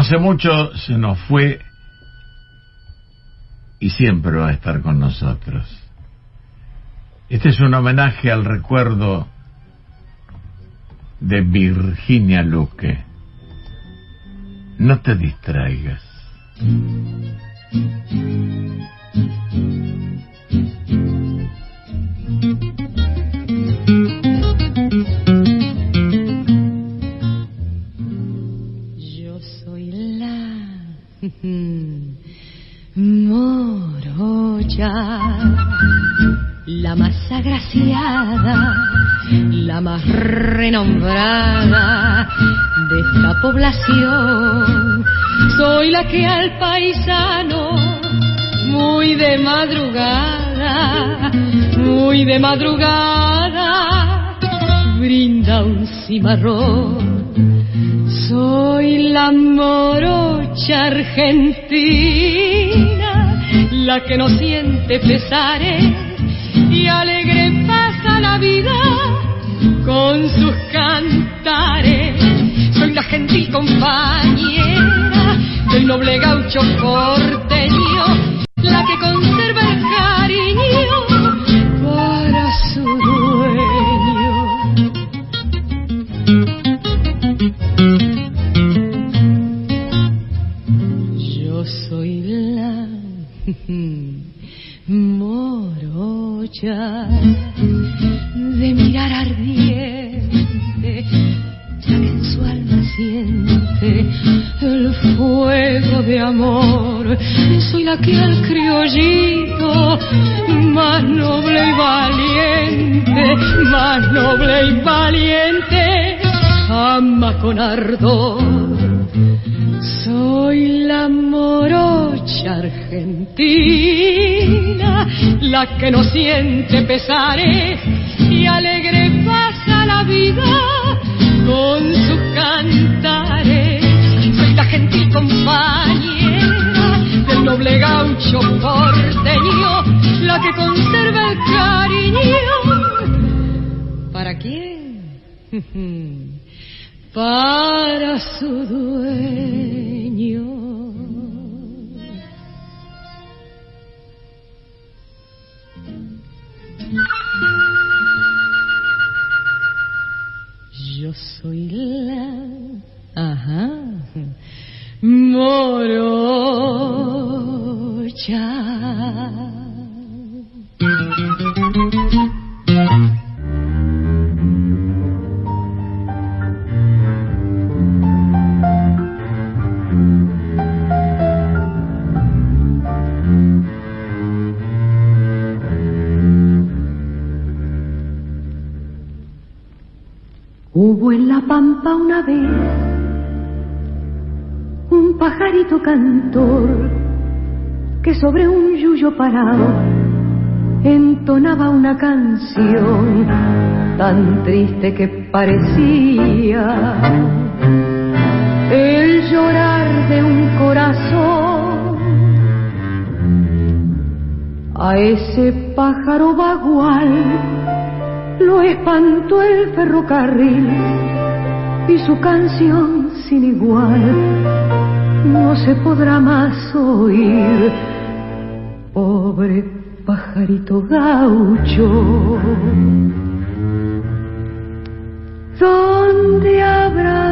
hace mucho se nos fue y siempre va a estar con nosotros. Este es un homenaje al recuerdo de Virginia Luque. No te distraigas. Morocha, la más agraciada, la más renombrada de esta población. Soy la que al paisano, muy de madrugada, muy de madrugada, brinda un cimarrón. Soy la morocha argentina, la que no siente pesares y alegre pasa la vida con sus cantares. Soy la gentil compañera del noble gaucho porteño, la que conserva el cariño Soy la morocha argentina, la que no siente pesares Yo soy la, ajá, morocha. Que sobre un yuyo parado entonaba una canción tan triste que parecía el llorar de un corazón. A ese pájaro bagual lo espantó el ferrocarril y su canción sin igual no se podrá más oír. Pobre pajarito gaucho, ¿dónde habrá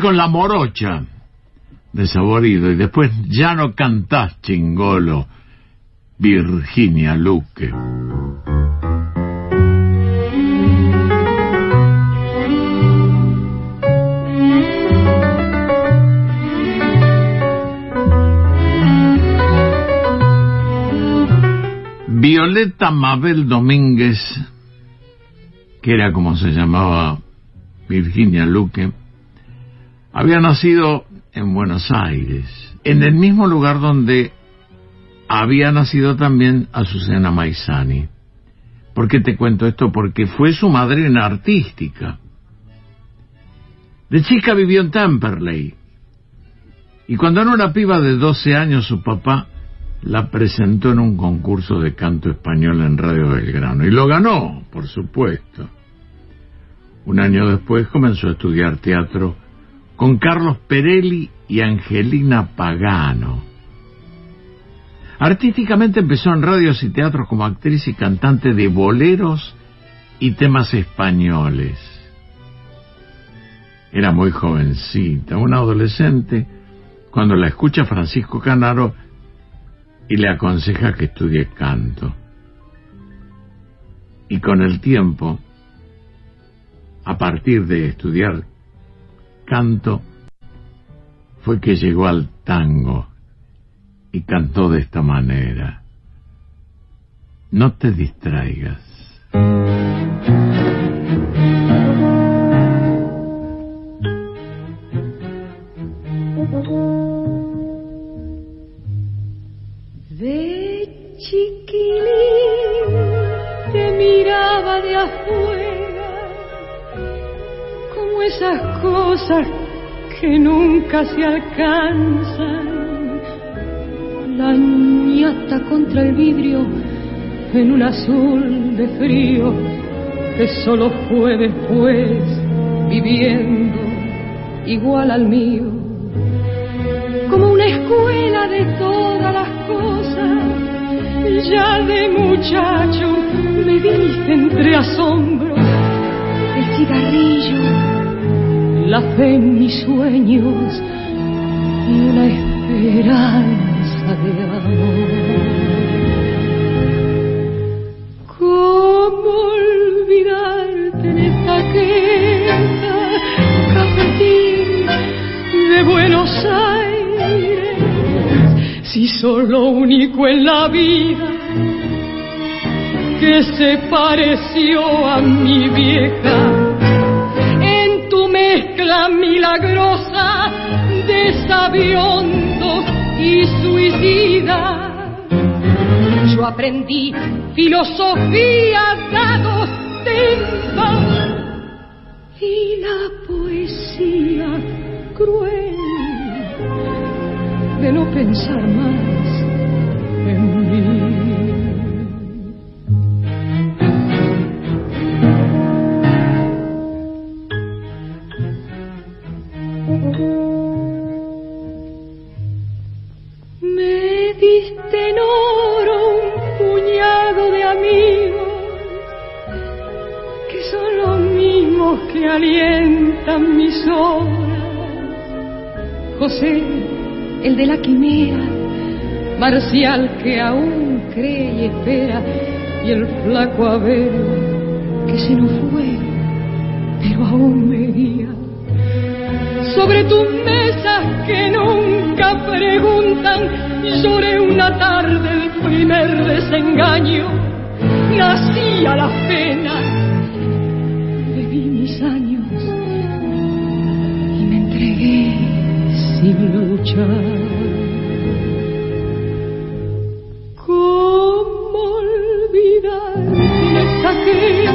Con la morocha de Saborido y después ya no cantás chingolo, Virginia Luque. Violeta Mabel Domínguez, que era como se llamaba Virginia Luque, había nacido en Buenos Aires, en el mismo lugar donde había nacido también Azucena Maizani. ¿Por qué te cuento esto? Porque fue su madrina artística. De chica vivió en Temperley. Y cuando era una piba de 12 años, su papá la presentó en un concurso de canto español en Radio Belgrano. Y lo ganó, por supuesto. Un año después comenzó a estudiar teatro con Carlos Perelli y Angelina Pagano. Artísticamente empezó en radios y teatros como actriz y cantante de boleros y temas españoles. Era muy jovencita, una adolescente, cuando la escucha Francisco Canaro y le aconseja que estudie canto. Y con el tiempo, a partir de estudiar canto fue que llegó al tango y cantó de esta manera. No te distraigas. Cosas que nunca se alcanzan. La ñata contra el vidrio en un azul de frío que solo fue después viviendo igual al mío. Como una escuela de todas las cosas, ya de muchacho me viste entre asombros el cigarrillo la fe en mis sueños y una esperanza de amor. ¿Cómo olvidarte en esta queja, cafetín de Buenos Aires, si lo único en la vida que se pareció a mi vieja mezcla milagrosa de sabiondo y suicida. Yo aprendí filosofía dados tiempos y la poesía cruel de no pensar más alientan mis horas. José, el de la quimera, marcial que aún cree y espera, y el flaco Abel que se nos fue, pero aún me guía. Sobre tus mesas que nunca preguntan, lloré una tarde el primer desengaño, nací a las años y me entregué sin luchar. ¿Cómo olvidar esa queja,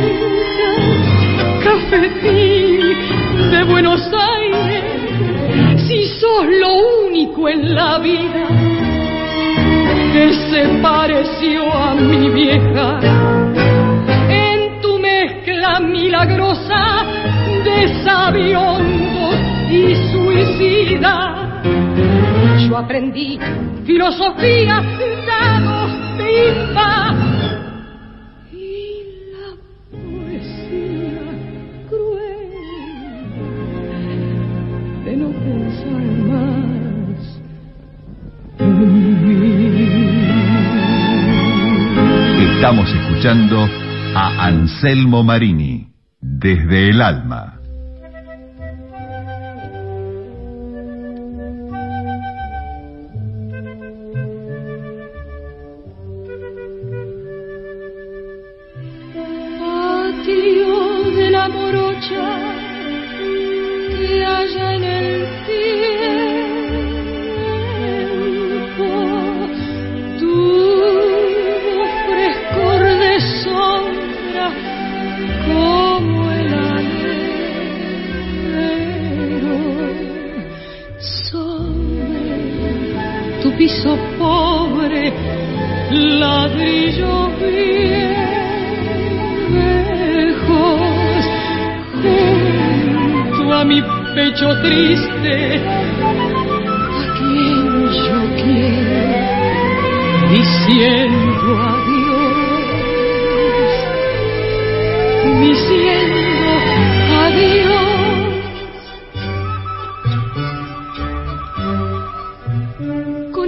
cafetín de Buenos Aires, si sos lo único en la vida que se pareció a mi vieja? Aprendí filosofía, dados, pimba Estamos escuchando a Anselmo Marini, desde el alma.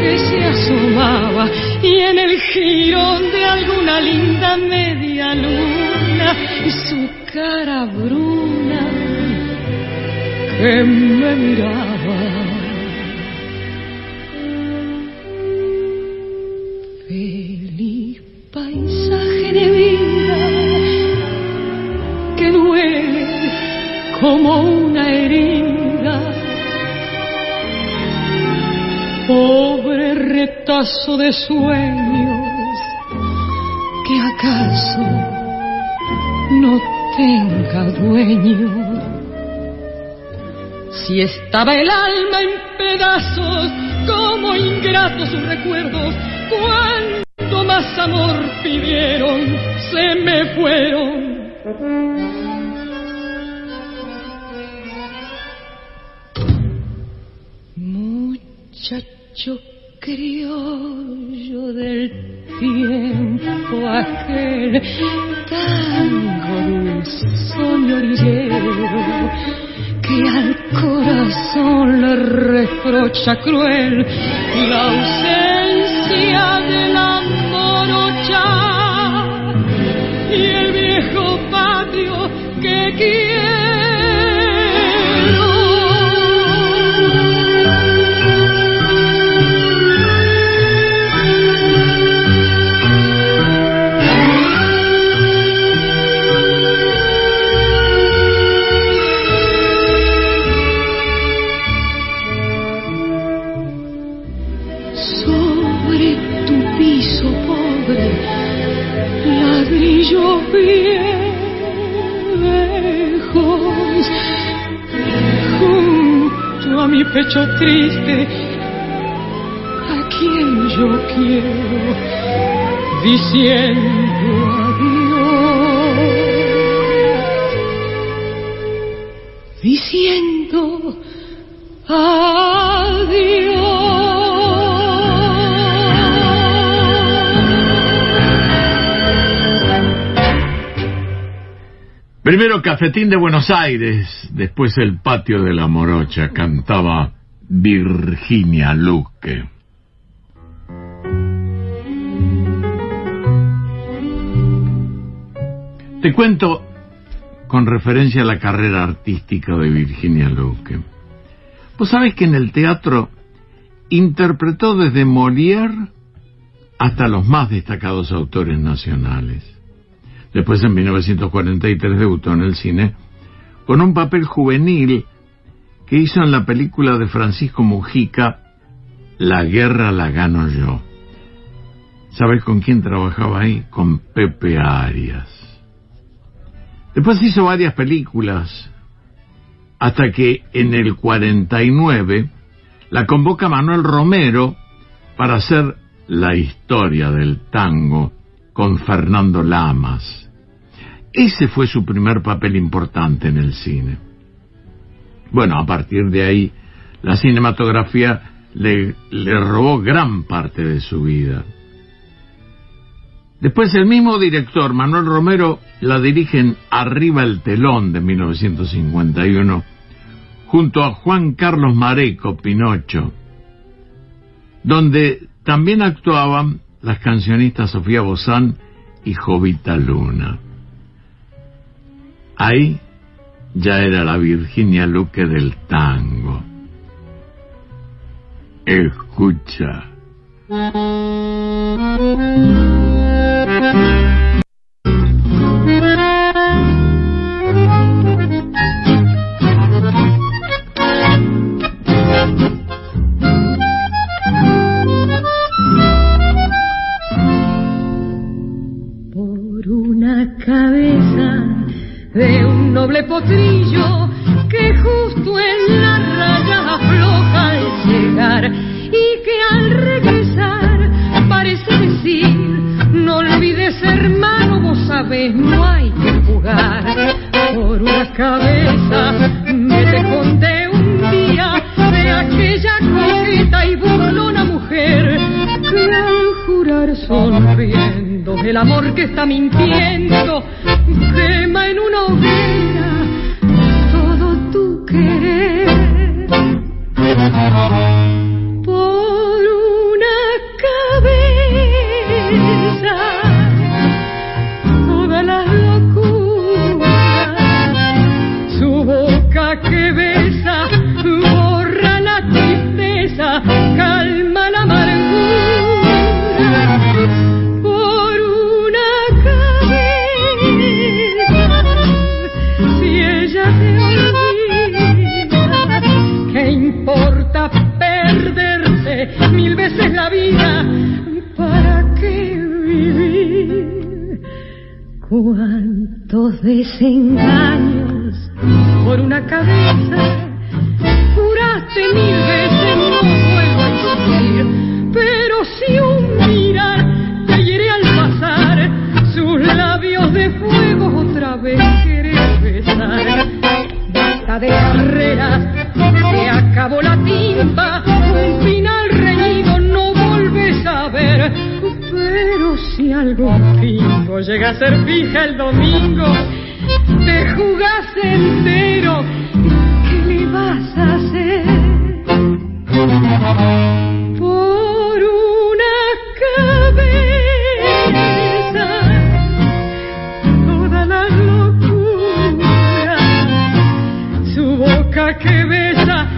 que se asomaba y en el jirón de alguna linda media luna su cara bruna que me miraba. Sueños que acaso no tenga dueño. Si estaba el alma en pedazos, como ingratos sus recuerdos, cuando más amor pidieron, se me fueron. Muchacho criollo del tiempo aquel, tango dulzón orillero, que al corazón le reprocha cruel la ausencia de la pecho triste. A quien yo quiero diciendo adiós, diciendo adiós. Primero Cafetín de Buenos Aires, después El Patio de la Morocha, cantaba Virginia Luque. Te cuento con referencia a la carrera artística de Virginia Luque. Vos sabés que en el teatro interpretó desde Molière hasta los más destacados autores nacionales. Después, en 1943, debutó en el cine con un papel juvenil que hizo en la película de Francisco Mujica, La guerra la gano yo. ¿Sabes con quién trabajaba ahí? Con Pepe Arias. Después hizo varias películas, hasta que en el 49 la convoca Manuel Romero para hacer la historia del tango con Fernando Lamas. Ese fue su primer papel importante en el cine. Bueno, a partir de ahí, la cinematografía le, robó gran parte de su vida. Después el mismo director, Manuel Romero, la dirige en Arriba el telón de 1951, junto a Juan Carlos Mareco, Pinocho, donde también actuaban las cancionistas Sofía Bozán y Jovita Luna. Ahí ya era la Virginia Luque del tango. Escucha. Noble potrillo que justo en la raya afloja al llegar y que al regresar parece decir no olvides hermano vos sabés no hay que jugar por una cabeza me te un día de aquella coqueta y burlona mujer sonriendo el amor que está mintiendo. Quema en una hoguera todo tu querer que besa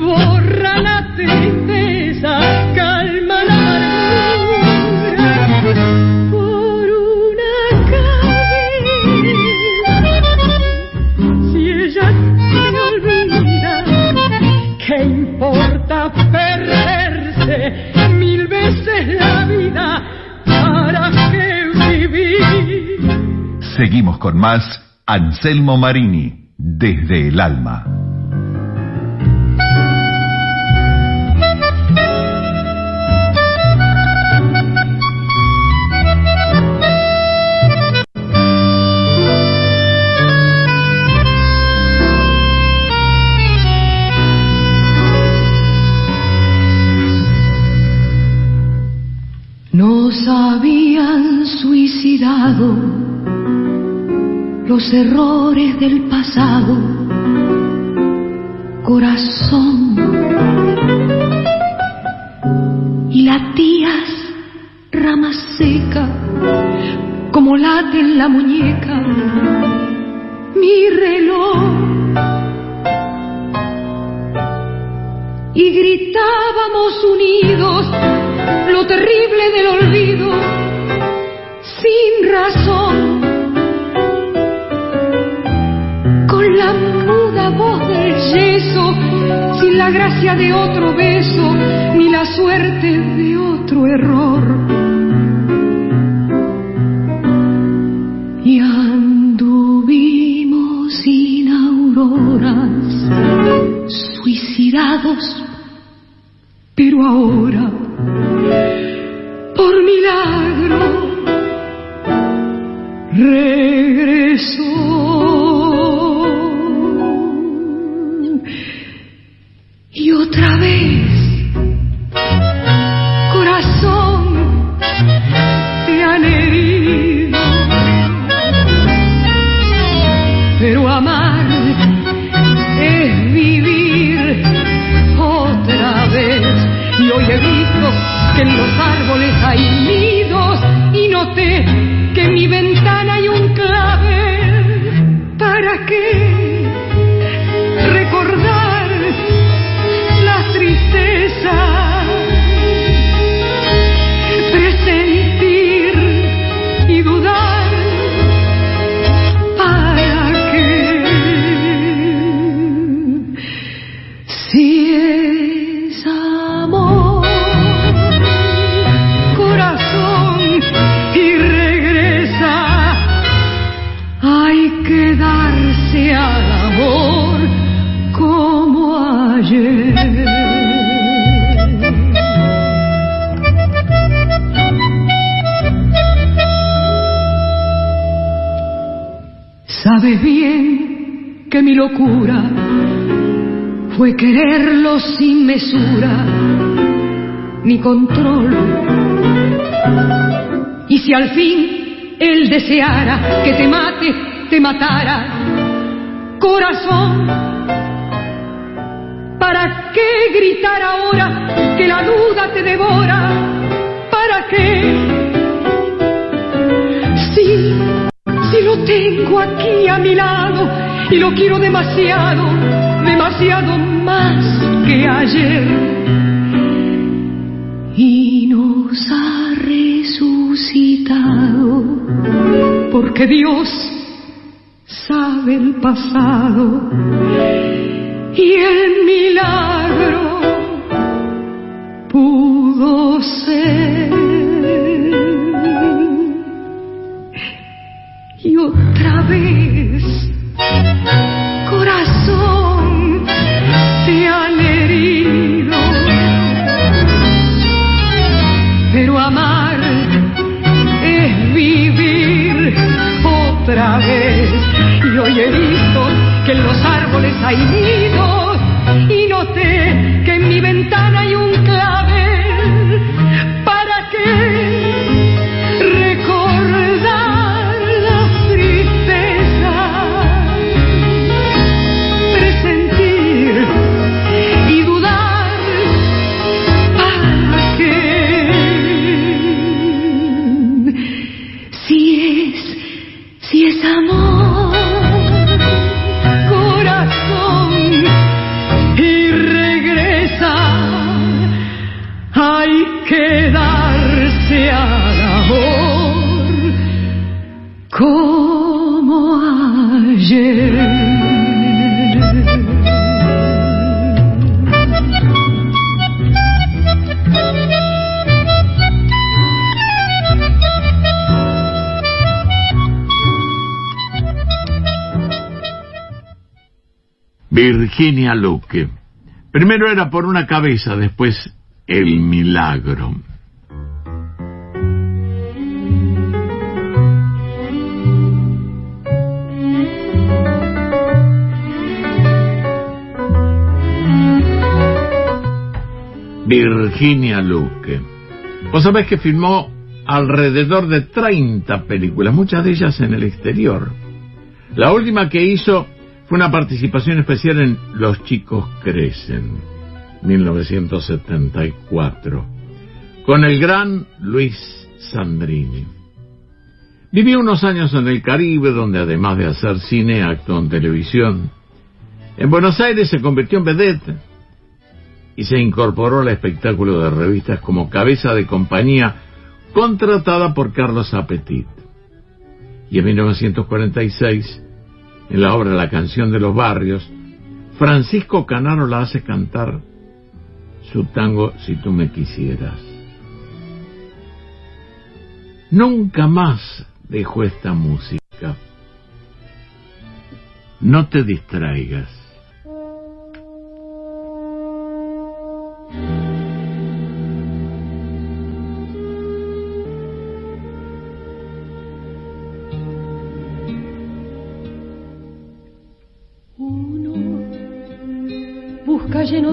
borra la tristeza calma la amargura por una cabeza si ella te olvida ¿Qué importa perderse mil veces la vida? ¿Para qué vivir? Seguimos con más Anselmo Marini, desde el alma. Los errores del pasado, corazón. Y latías rama seca, como late en la muñeca, mi reloj. Y gritábamos unidos la gracia de otro beso, ni la suerte de otro error. Y anduvimos sin auroras, suicidados, pero ahora, quererlo sin mesura ni control. Y si al fin él deseara que te mate, te matara, corazón, ¿para qué gritar ahora que la duda te devora? ¿Para qué? Sí, si lo tengo aquí a mi lado y lo quiero demasiado, demasiado más que ayer. Y nos ha resucitado porque Dios sabe el pasado Virginia Luque. Primero era por una cabeza, después el milagro. Virginia Luque. Vos sabés que filmó alrededor de 30 películas, muchas de ellas en el exterior. La última que hizo fue una participación especial en Los chicos crecen, 1974, con el gran Luis Sandrini. Vivió unos años en el Caribe, donde además de hacer cine, actuó en televisión. En Buenos Aires se convirtió en vedette y se incorporó al espectáculo de revistas como cabeza de compañía contratada por Carlos Apetit. Y en 1946, en la obra La canción de los barrios, Francisco Canaro la hace cantar su tango Si tú me quisieras. Nunca más dejó esta música. No te distraigas.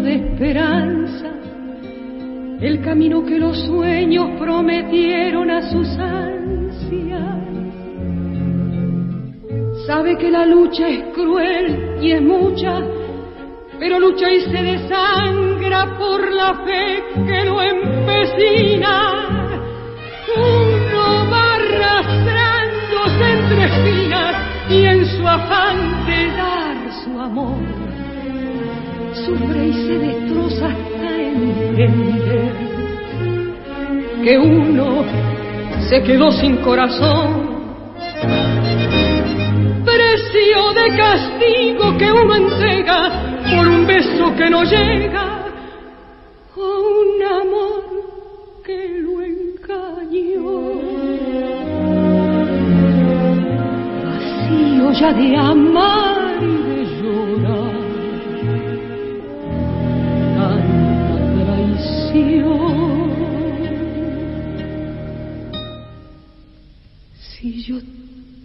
De esperanza el camino que los sueños prometieron a sus ansias. Sabe que la lucha es cruel y es mucha, pero lucha y se desangra por la fe que lo empecina. Uno va arrastrándose entre espinas y en su afán sufre y se destroza hasta entender que uno se quedó sin corazón. Precio de castigo que uno entrega por un beso que no llega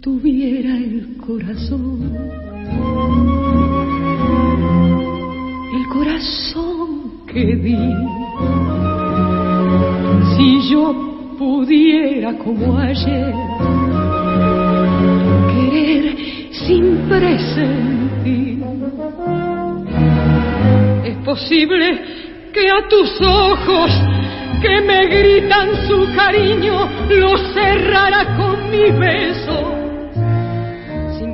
tuviera el corazón, el corazón que di, si yo pudiera como ayer. Querer sin presentir, es posible que a tus ojos que me gritan su cariño lo cerrara beso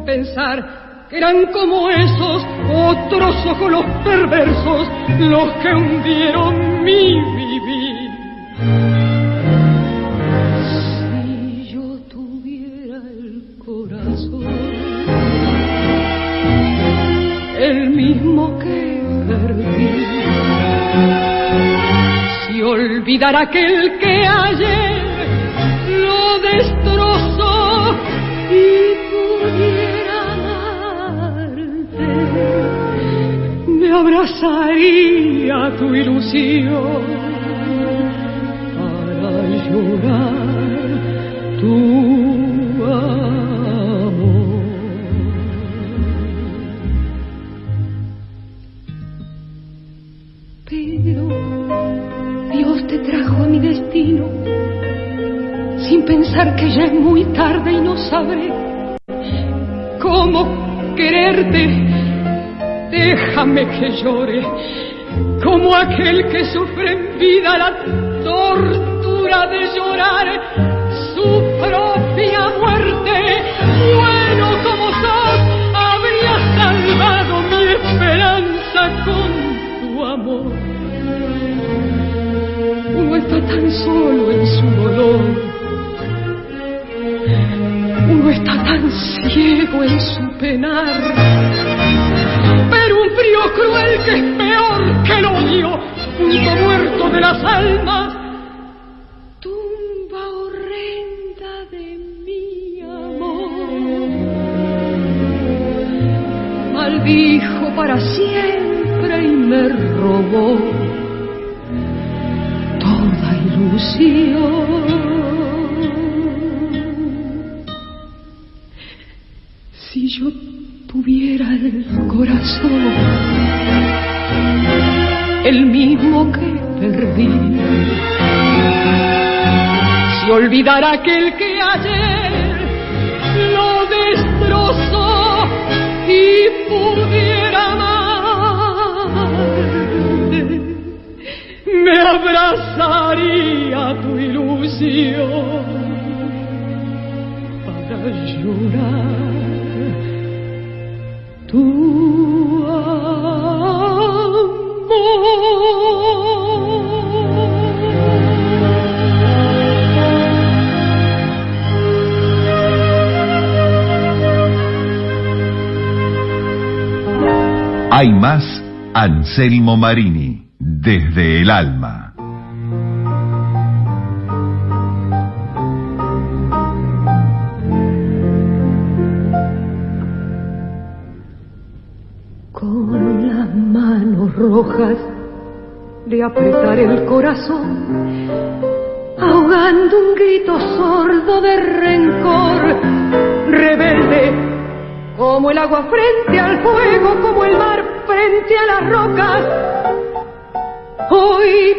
pensar que eran como esos otros ojos perversos los que hundieron mi vivir. Si yo tuviera el corazón, el mismo que perdí, si olvidara aquel que ayer lo destrozó y pudiera abrazaría tu ilusión para llorar tu pensar que ya es muy tarde y no sabré cómo quererte déjame que llore como aquel que sufre en vida la tortura de llorar su propia muerte. Bueno como sos, habría salvado mi esperanza con tu amor. Uno está tan solo en su dolor. Tan ciego en su penar. Frío cruel que es peor que el odio, punto muerto de las almas, Si olvidara aquel que ayer lo destrozó y pudiera amar, me abrazaría tu ilusión para llorar. Tu Hay más Anselmo Marini, desde el alma. Con las manos rojas de apretar el corazón, ahogando un grito sordo de rencor, rebelde como el agua frente al fuego, como el mar frente a las rocas. Hoy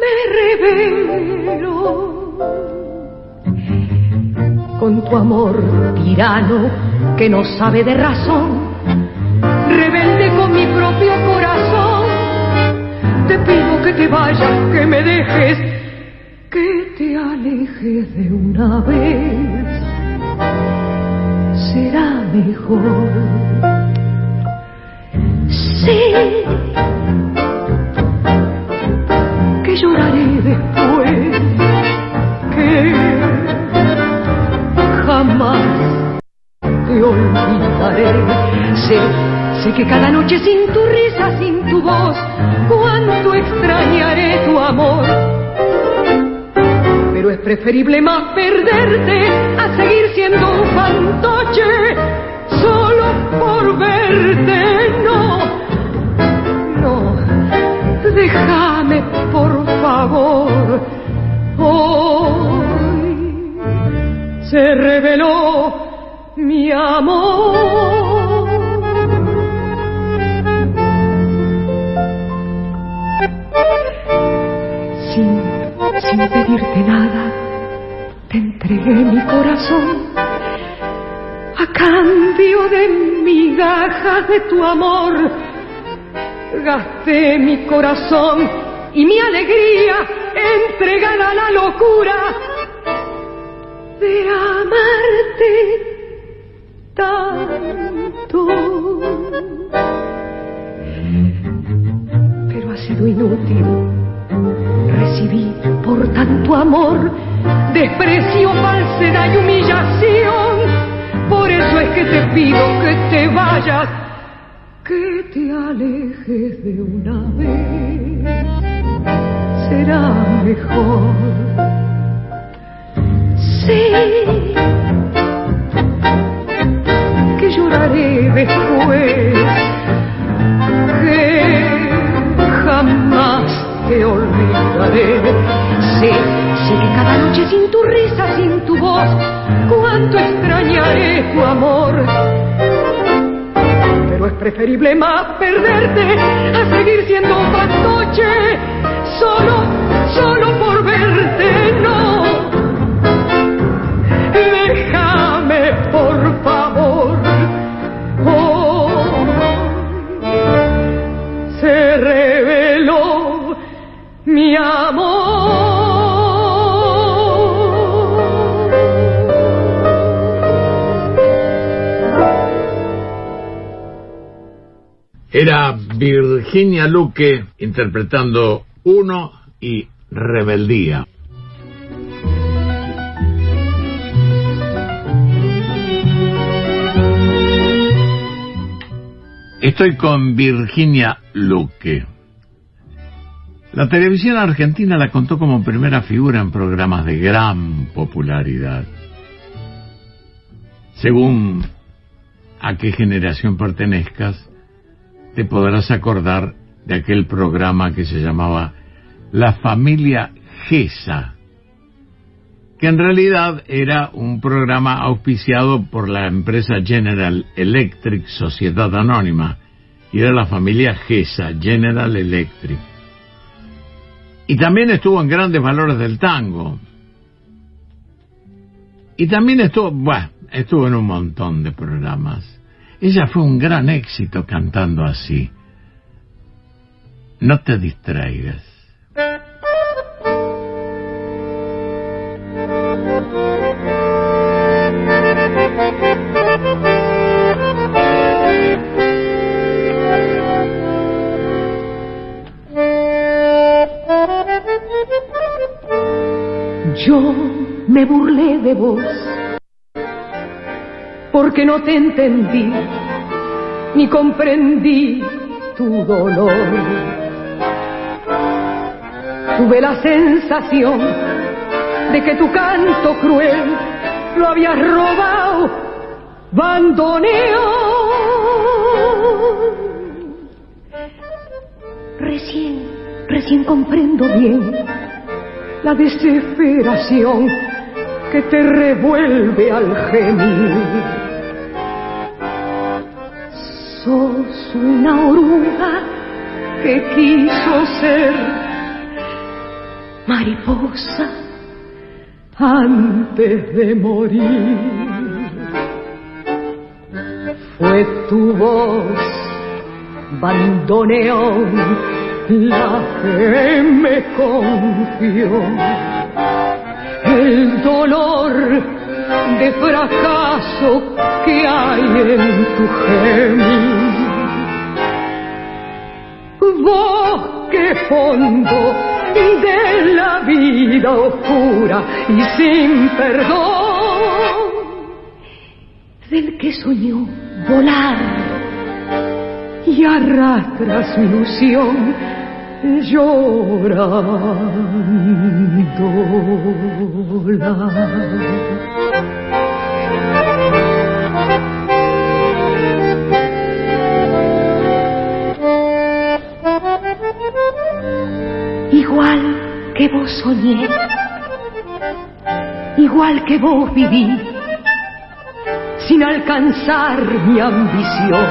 me revelo con tu amor tirano que no sabe de razón, rebelde con mi propio corazón. Te pido que te vayas, que me dejes, que te alejes de una vez será mejor. Sí, que lloraré después, que jamás te olvidaré. Sé, sé que cada noche sin tu risa, sin tu voz, cuánto extrañaré tu amor pero es preferible más perderte a seguir siendo un fantoche solo por verte. No, déjame por favor. Hoy se reveló mi amor. Sin, sin pedirte nada, te entregué mi corazón a cambio de migajas de tu amor. Gasté mi corazón y mi alegría entregada a la locura de amarte tanto. Pero ha sido inútil. Recibí por tanto amor desprecio, falsedad y humillación. Por eso es que te pido que te vayas, que te alejes de una vez. Será mejor. Sí, que lloraré después, que jamás te olvidaré. Sé, sé que cada noche sin tu risa, sin tu voz, cuánto extrañaré tu amor. Es preferible más perderte a seguir siendo un fantoche, solo, solo por verte, no. Déjame, por favor. Oh, se reveló mi Era Virginia Luque interpretando Uno y Rebeldía. Estoy con Virginia Luque. La televisión argentina la contó como primera figura en programas de gran popularidad. Según a qué generación pertenezcas, te podrás acordar de aquel programa que se llamaba La familia Gesa, que en realidad era un programa auspiciado por la empresa General Electric Sociedad Anónima, y era la familia Gesa, General Electric. Y también estuvo en Grandes Valores del Tango. Y también estuvo, bueno, estuvo en un montón de programas. Ella fue un gran éxito cantando así. No te distraigas. Yo me burlé de vos porque no te entendí ni comprendí tu dolor. Tuve la sensación de que tu canto cruel lo habías robado, bandoneo. Recién, recién comprendo bien la desesperación que te revuelve al gemir. Sos una oruga que quiso ser mariposa antes de morir. Fue tu voz, bandoneón, la que me confió el dolor de fracaso que hay en tu gemir. Bosque fondo de la vida oscura y sin perdón del que soñó volar y arrastra su ilusión Igual que vos soñé, igual que vos viví, sin alcanzar mi ambición.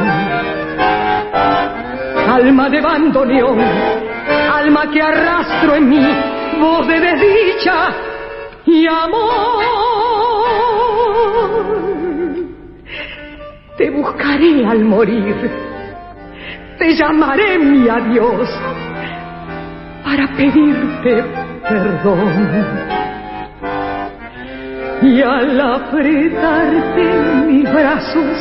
Alma de bandoneón, alma que arrastro en mí, voz de desdicha y amor. Te buscaré al morir, te llamaré mi adiós para pedirte perdón. Y al apretarte en mis brazos,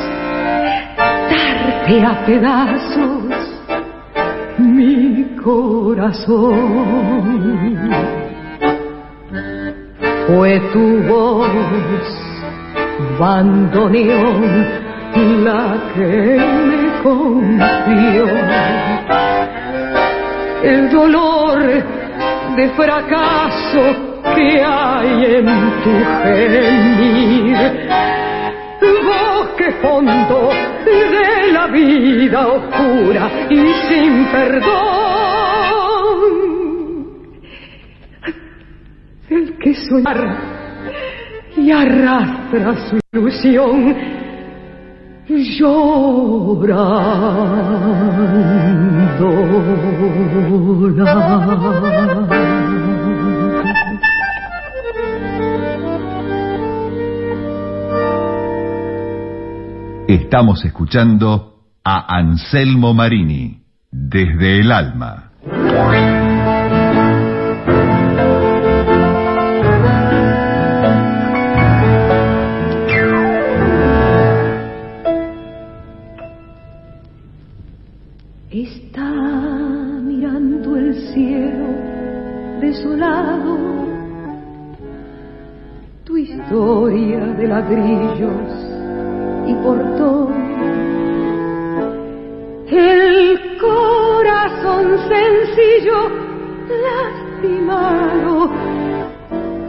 darte a pedazos mi corazón. Fue tu voz, bandoneón, la que me confió. El dolor de fracaso que hay en tu gemir. Bosque fondo de la vida oscura y sin perdón. El que soñar y arrastra su ilusión llorando. Estamos escuchando a Anselmo Marini, desde el alma. Está mirando el cielo desolado, tu historia de ladrillos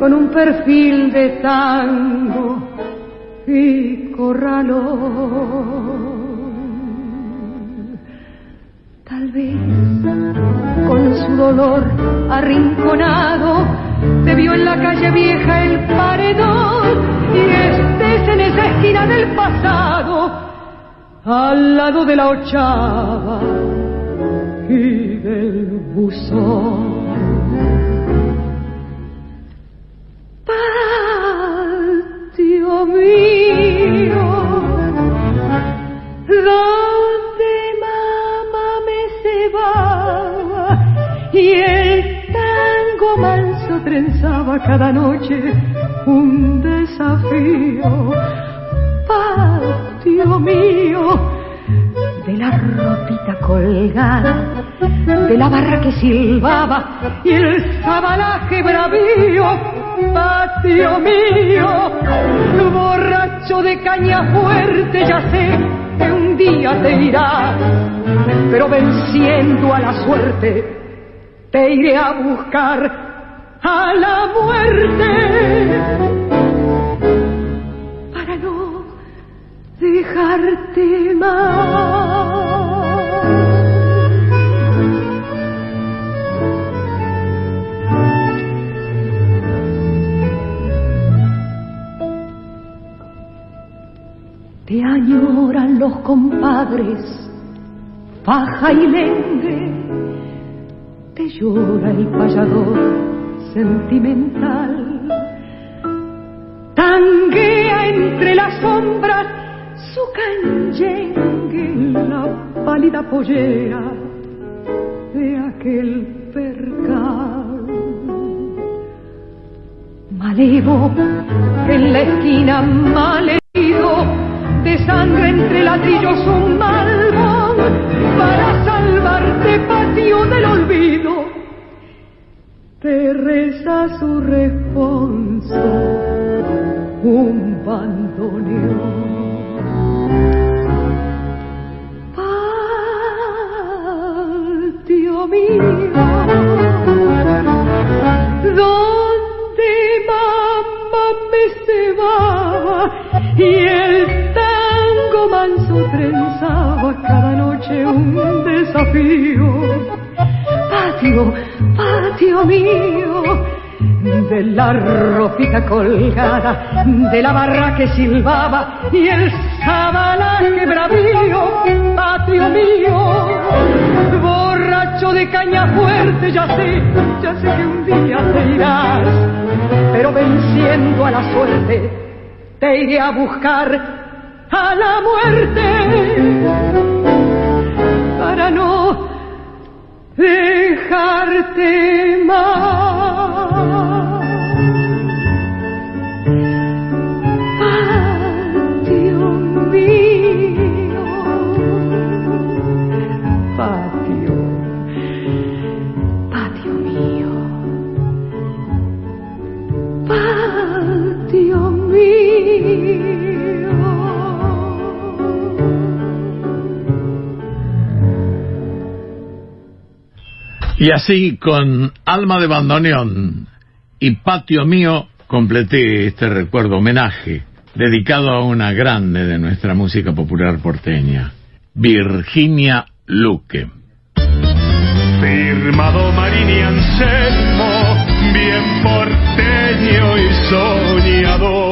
con un perfil de tango y corralón. Tal vez con su dolor arrinconado te vio en la calle vieja el paredón y estés en esa esquina del pasado al lado de la ochava y del buzón. Cada noche un desafío. Patio mío, de la ropita colgada, de la barra que silbaba y el sabalaje bravío. Patio mío, borracho de caña fuerte, ya sé que un día te irás, pero venciendo a la suerte, te iré a buscar a la muerte para no dejarte más. Los compadres, faja y lengue, te llora el payador sentimental. Tanguea entre las sombras su canyengue, la pálida pollera de aquel percal. Malevo en la esquina malherido de sangre entre ladrillos un malvón para salvarte patio del olvido. Te reza su responso un bandoneón. Patio mío, donde mamá me y el manso trenzaba cada noche un desafío. Patio, patio mío, de la ropita colgada, de la barra que silbaba y el sabalaje bravío, patio mío, borracho de caña fuerte, ya sé, ya sé que un día te irás, pero venciendo a la suerte, te iré a buscar a la muerte para no dejarte más. Y así, con Alma de Bandoneón y Patio Mío, completé este recuerdo homenaje dedicado a una grande de nuestra música popular porteña, Virginia Luque. Firmado Marini Anselmo, bien porteño y soñador